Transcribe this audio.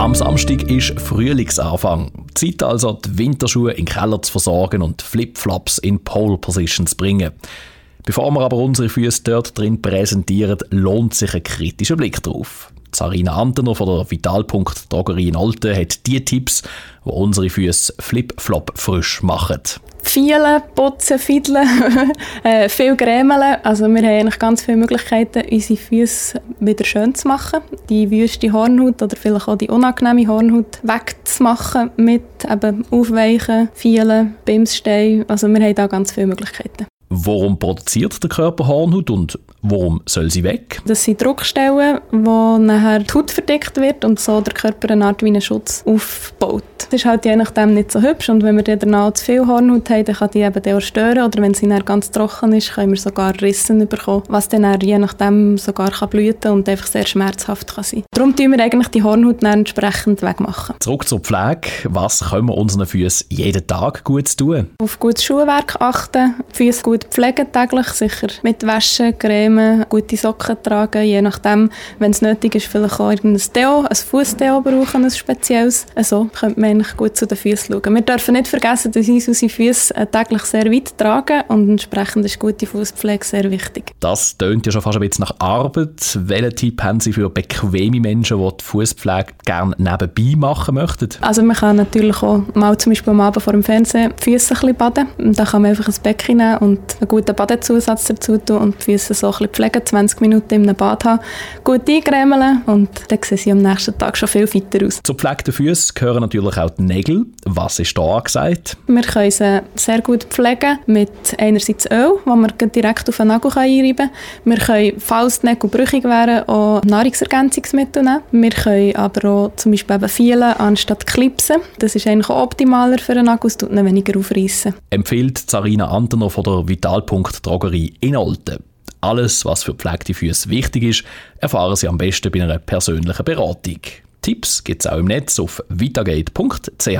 Am Samstag ist Frühlingsanfang. Zeit also, die Winterschuhe in den Keller zu versorgen und Flipflops in Pole Position zu bringen. Bevor wir aber unsere Füße dort drin präsentieren, lohnt sich ein kritischer Blick drauf. Sarina Antener von der Vitalpunkt Drogerie in Olten hat die Tipps, die unsere Füße Flip-Flop frisch machen. Vielen, putzen, fiedeln, äh, viel grämeln. Also wir haben eigentlich ganz viele Möglichkeiten, unsere Füße wieder schön zu machen. Die wüste Hornhaut oder vielleicht auch die unangenehme Hornhaut wegzumachen mit eben Aufweichen, Vielen, Bimsstein. Also wir haben da ganz viele Möglichkeiten. Warum produziert der Körper Hornhaut und warum soll sie weg? Das sind Druckstellen, wo nachher die Haut verdickt wird und so der Körper eine Art wie einen Schutz aufbaut. Das ist halt je nachdem nicht so hübsch und wenn wir dann danach zu viel Hornhaut haben, dann kann die eben auch stören oder wenn sie dann ganz trocken ist, können wir sogar Rissen bekommen, was dann, je nachdem sogar kann blüten und einfach sehr schmerzhaft kann sein. Darum tun wir eigentlich die Hornhaut dann entsprechend wegmachen. Zurück zur Pflege. Was können wir unseren Füßen jeden Tag gut tun? Auf gutes Schuhwerk achten, Füße gut pflegen täglich, sicher mit Waschen, Creme, gute Socken tragen, je nachdem, wenn es nötig ist, vielleicht auch irgendein Deo, ein Fußdeo brauchen, ein spezielles. So könnte man eigentlich gut zu den Füßen schauen. Wir dürfen nicht vergessen, dass uns unsere Füße äh, täglich sehr weit tragen und entsprechend ist gute Fußpflege sehr wichtig. Das tönt ja schon fast ein bisschen nach Arbeit. Welchen Tipp haben Sie für bequeme Menschen, die die Fußpflege gerne nebenbei machen möchten? Also man kann natürlich auch mal zum Beispiel am Abend vor dem Fernsehen die Füße ein bisschen baden. Da kann man einfach ein Becken nehmen und einen guten Badezusatz dazu tun und die Füße so ein bisschen pflegen, 20 Minuten in einem Bad haben, gut eingremeln und dann sehen sie am nächsten Tag schon viel fitter aus. Zu gepflegten Füßen gehören natürlich auch die Nägel. Was ist da angesagt? Wir können sie sehr gut pflegen mit einerseits Öl, das man direkt auf den Nagel einreiben kann. Wir können, falls die Nägel brüchig wären, auch Nahrungsergänzungsmittel nehmen. Wir können aber auch zum Beispiel eben Fielen anstatt Clipsen. Das ist eigentlich auch optimaler für den Nagel, es tut ihn weniger aufreißen. Empfiehlt Sarina Antener von der Vitalpunkt Drogerie in Olten. Alles, was für pflegte Füße wichtig ist, erfahren Sie am besten bei einer persönlichen Beratung. Tipps gibt es auch im Netz auf vitagate.ch.